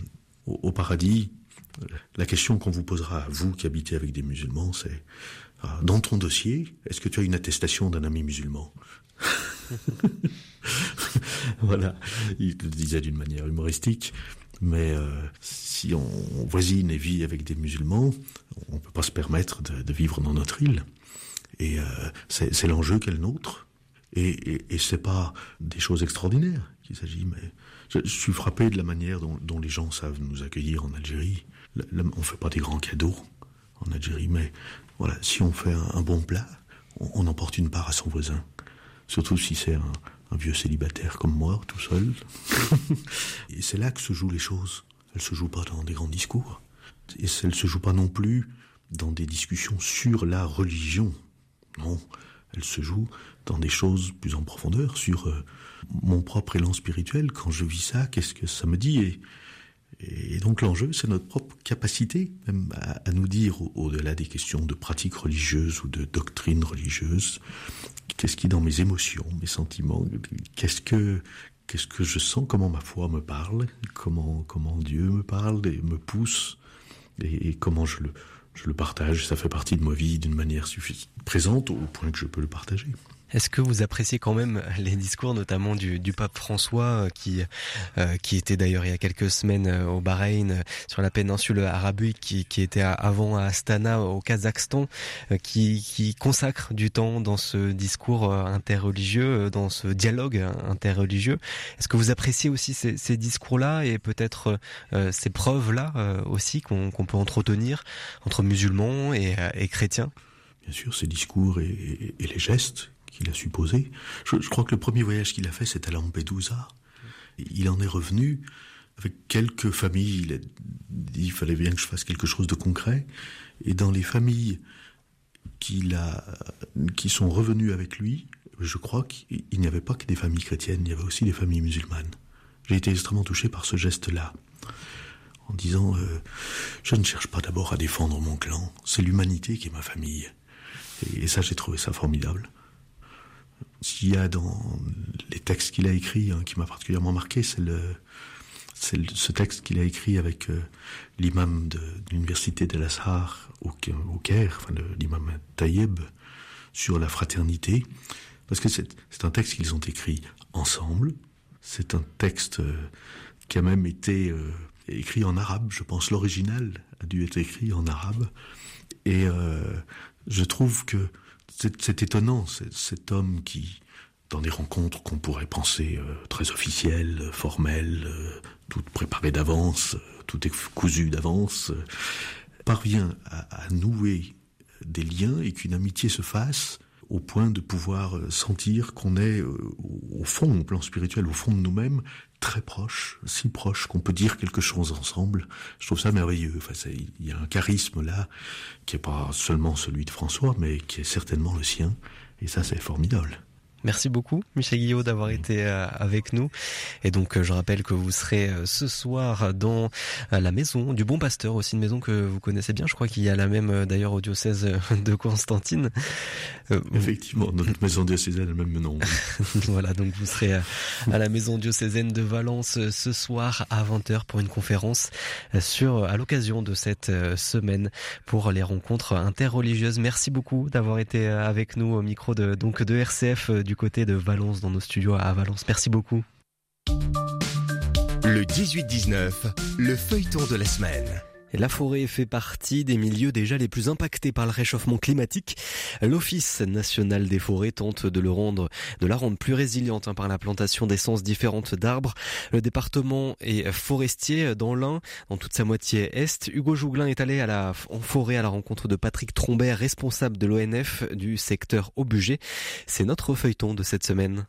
au, paradis, la question qu'on vous posera à vous qui habitez avec des musulmans, c'est ah, dans ton dossier, est-ce que tu as une attestation d'un ami musulman Voilà, il le disait d'une manière humoristique. Mais euh, si on voisine et vit avec des musulmans, on ne peut pas se permettre de, de, vivre dans notre île. Et euh, c'est l'enjeu qu'est le nôtre. Et, et, et c'est pas des choses extraordinaires qu'il s'agit, mais je, je, suis frappé de la manière dont, dont, les gens savent nous accueillir en Algérie. Le, le, on fait pas des grands cadeaux en Algérie, mais voilà, si on fait un, un bon plat, on, on emporte une part à son voisin. Surtout si c'est un, un vieux célibataire comme moi, tout seul. et c'est là que se jouent les choses. Elles se jouent pas dans des grands discours. Et elles se jouent pas non plus dans des discussions sur la religion. Non, elles se jouent dans des choses plus en profondeur, sur euh, mon propre élan spirituel. Quand je vis ça, qu'est-ce que ça me dit? Et, donc l'enjeu, c'est notre propre capacité à, nous dire, au-delà des questions de pratiques religieuses ou de doctrines religieuses, qu'est-ce qui dans mes émotions, mes sentiments, qu'est-ce que que je sens, comment ma foi me parle, comment comment Dieu me parle et me pousse et comment je le je le partage, ça fait partie de ma vie d'une manière suffisante présente au point que je peux le partager. Est-ce que vous appréciez quand même les discours, notamment du, du pape François, euh, qui, euh, qui était d'ailleurs il y a quelques semaines euh, au Bahreïn, euh, sur la péninsule arabique, qui, qui était avant à Astana, au Kazakhstan, qui, qui consacre du temps dans ce discours interreligieux, dans ce dialogue interreligieux. Est-ce que vous appréciez aussi ces, ces discours-là et peut-être euh, ces preuves-là euh, aussi qu'on qu peut entretenir entre musulmans et, et chrétiens? Bien sûr, ces discours et, et les gestes qu'il a supposé. Je, crois que le premier voyage qu'il a fait, c'était à Lampedusa. Il en est revenu avec quelques familles. Il a il fallait bien que je fasse quelque chose de concret. Et dans les familles qu'il a, qui sont revenues avec lui, je crois qu'il n'y avait pas que des familles chrétiennes, il y avait aussi des familles musulmanes. J'ai été extrêmement touché par ce geste-là, en disant euh, je ne cherche pas d'abord à défendre mon clan, c'est l'humanité qui est ma famille. Et ça, j'ai trouvé ça formidable s'il y a dans les textes qu'il a écrits hein, qui m'a particulièrement marqué, c'est le c'est ce texte qu'il a écrit avec euh, l'imam de, l'université de l'Azhar au, au Caire, enfin l'imam Taïeb, sur la fraternité, parce que c'est un texte qu'ils ont écrit ensemble. C'est un texte euh, qui a même été euh, écrit en arabe. Je pense l'original a dû être écrit en arabe. Et je trouve que c'est étonnant, cet homme qui, dans des rencontres qu'on pourrait penser euh, très officielles, formelles, euh, toutes préparées d'avance, euh, tout est cousu d'avance, parvient à, nouer des liens et qu'une amitié se fasse au point de pouvoir sentir qu'on est au fond, au plan spirituel, au fond de nous-mêmes, très proche, si proche qu'on peut dire quelque chose ensemble. Je trouve ça merveilleux. Enfin, il y a un charisme là qui est pas seulement celui de François, mais qui est certainement le sien. Et ça, c'est formidable. Merci beaucoup, Michel Guillot, d'avoir été euh, avec nous. Et donc, euh, je rappelle que vous serez euh, ce soir dans la maison du Bon Pasteur, aussi une maison que vous connaissez bien. Je crois qu'il y a la même, d'ailleurs, au diocèse de Constantine. Effectivement, notre maison diocésaine a le même nom. voilà, donc vous serez à la maison diocésaine de Valence ce soir à 20h pour une conférence sur, à l'occasion de cette semaine pour les rencontres interreligieuses. Merci beaucoup d'avoir été avec nous au micro de, donc, de RCF du côté de Valence, dans nos studios à Valence. Merci beaucoup. Le 18-19, le feuilleton de la semaine. La forêt fait partie des milieux déjà les plus impactés par le réchauffement climatique. L'Office national des forêts tente de, le rendre, de la rendre plus résiliente hein, par la plantation d'essences différentes d'arbres. Le département est forestier dans l'Ain, dans toute sa moitié est. Hugo Jouglin est allé à la, en forêt à la rencontre de Patrick Trombert, responsable de l'ONF du secteur au budget. C'est notre feuilleton de cette semaine.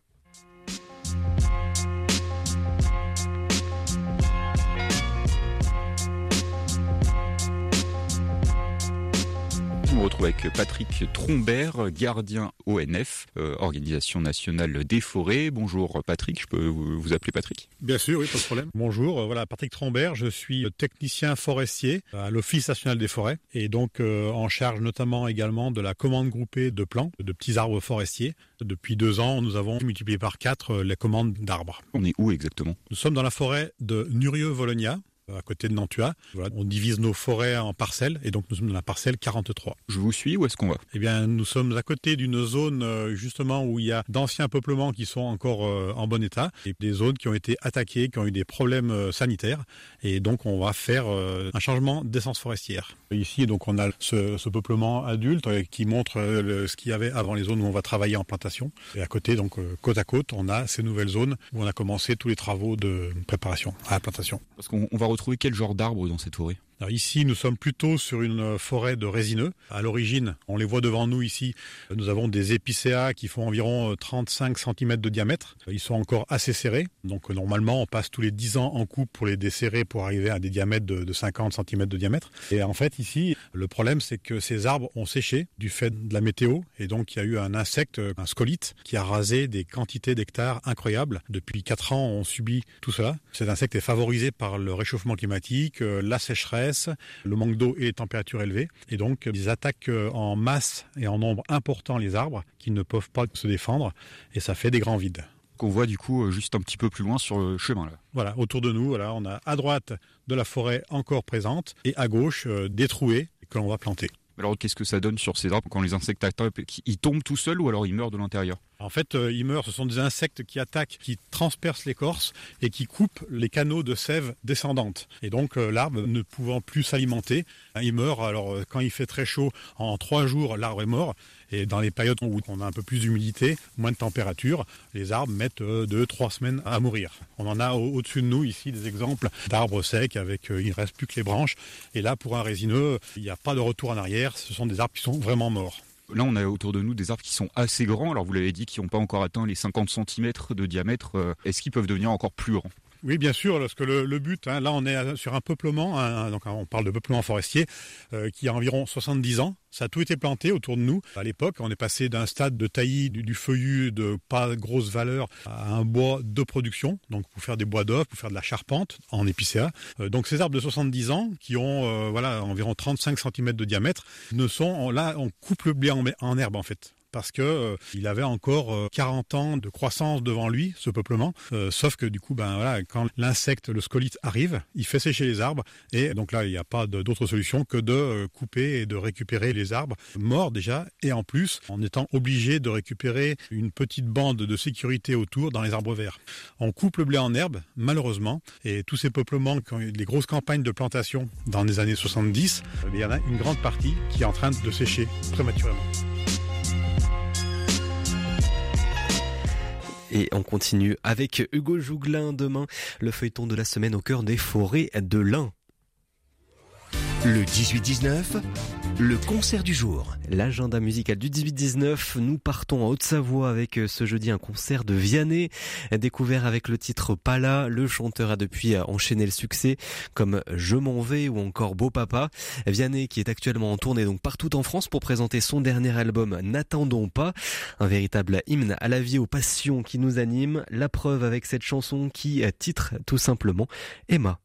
Me retrouve avec Patrick Trombert, gardien ONF, euh, Organisation nationale des forêts. Bonjour Patrick, je peux vous, appeler Patrick? Bien sûr, oui, pas de problème. Bonjour, euh, voilà Patrick Trombert, je suis technicien forestier à l'Office national des forêts et donc euh, en charge notamment également de la commande groupée de plants, de petits arbres forestiers. Depuis deux ans, nous avons multiplié par quatre les commandes d'arbres. On est où exactement? Nous sommes dans la forêt de Nurieux-Vologna, à côté de Nantua. on divise nos forêts en parcelles et donc nous sommes dans la parcelle 43. Je vous suis, où est-ce qu'on va? Eh bien, nous sommes à côté d'une zone euh, justement où il y a d'anciens peuplements qui sont encore euh, en bon état et des zones qui ont été attaquées, qui ont eu des problèmes euh, sanitaires et donc on va faire un changement d'essence forestière. Ici, donc on a ce, peuplement adulte qui montre ce qu'il y avait avant les zones où on va travailler en plantation et à côté, donc côte à côte, on a ces nouvelles zones où on a commencé tous les travaux de préparation à la plantation. Parce qu'on va trouver quel genre d'arbre dans cette forêt? Ici, nous sommes plutôt sur une forêt de résineux. À l'origine, on les voit devant nous ici, nous avons des épicéas qui font environ 35 euh, cm de diamètre. Ils sont encore assez serrés. Donc normalement, on passe tous les 10 ans en coupe pour les desserrer pour arriver à des diamètres de, 50 cm de diamètre. Et en fait, ici, le problème, c'est que ces arbres ont séché du fait de la météo. Et donc, il y a eu un insecte, un scolite, qui a rasé des quantités d'hectares incroyables. Depuis 4 ans, on subit tout cela. Cet insecte est favorisé par le réchauffement climatique, euh, la sécheresse, le manque d'eau et les températures élevées. Et donc, ils attaquent euh, en masse et en nombre important les arbres qui ne peuvent pas se défendre et ça fait des grands vides qu'on voit du coup euh, juste un petit peu plus loin sur le chemin là. Voilà, autour de nous, voilà, on a à droite de la forêt encore présente et à gauche euh, des trouées que l'on va planter. Alors qu'est-ce que ça donne sur ces arbres quand les insectes attaquent Ils tombent tout seuls ou alors ils meurent de l'intérieur? En fait, euh, ils meurent. Ce sont des insectes qui attaquent, qui transpercent l'écorce et qui coupent les canaux de sève descendante. Et donc euh, l'arbre ne pouvant plus s'alimenter, il meurt. Alors euh, quand il fait très chaud, en trois jours, l'arbre est mort. Et dans les périodes où on a un peu plus d'humidité, moins de température, les arbres mettent euh, deux, trois semaines à mourir. On en a au-dessus de nous ici des exemples d'arbres secs avec euh, il ne reste plus que les branches. Et là, pour un résineux, il n'y a pas de retour en arrière. Ce sont des arbres qui sont vraiment morts. Là, on a autour de nous des arbres qui sont assez grands. Alors, vous l'avez dit, qui n'ont pas encore atteint les 50 cm de diamètre. Euh, est-ce qu'ils peuvent devenir encore plus grands? Oui, bien sûr, parce que le, but, hein, là on est sur un peuplement, donc on parle de peuplement forestier, euh, qui a environ 70 ans. Ça a tout été planté autour de nous. À l'époque, on est passé d'un stade de taillis, du, feuillu de pas grosse valeur, à un bois de production, donc pour faire des bois d'œufs, pour faire de la charpente en épicéa. Euh, donc ces arbres de 70 ans, qui ont euh, voilà environ 35 cm de diamètre, ne sont là, on coupe le blé en herbe en fait parce que euh, il avait encore 40 euh, ans de croissance devant lui, ce peuplement. Euh, sauf que du coup, ben quand l'insecte, le scolite arrive, il fait sécher les arbres, et donc là, il n'y a pas d'autre solution que de couper et de récupérer les arbres morts déjà, et en plus, en étant obligé de récupérer une petite bande de sécurité autour dans les arbres verts. On coupe le blé en herbe, malheureusement, et tous ces peuplements qui ont eu des grosses campagnes de plantation dans les années 70, il y en a une grande partie qui est en train de sécher prématurément. Et on continue avec Hugo Jouglin demain, le feuilleton de la semaine au cœur des forêts de l'Ain. Le 18-19, le concert du jour. L'agenda musical du 18-19, nous partons en Haute-Savoie avec euh, ce jeudi un concert de Vianney, découvert avec le titre Pala. Le chanteur a depuis enchaîné le succès comme Je m'en vais ou encore Beau Papa. Vianney qui est actuellement en tournée donc partout en France pour présenter son dernier album N'attendons pas, un véritable hymne à la vie, aux passions qui nous animent. La preuve avec cette chanson qui titre tout simplement Emma.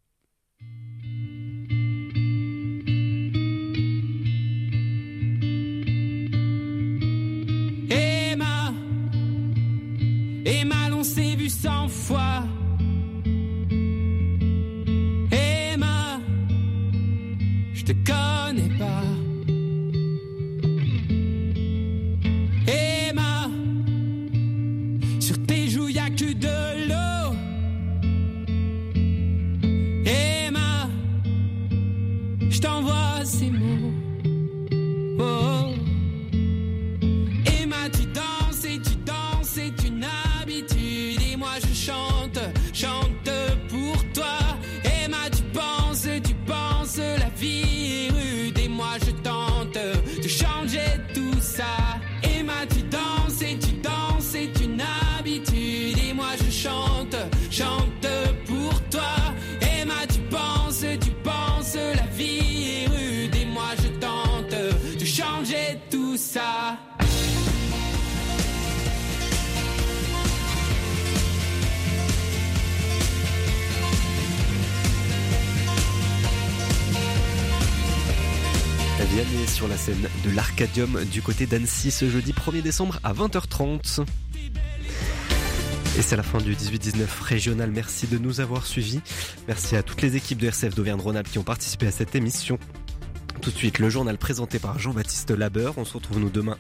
Du côté d'Annecy ce jeudi 1er décembre à 20h30. Et c'est la fin du 18-19 régional. Merci de nous avoir suivis. Merci à toutes les équipes de RCF d'Auvergne-Rhône-Alpes qui ont participé à cette émission. Tout de suite, le journal présenté par Jean-Baptiste Labeur. On se retrouve nous demain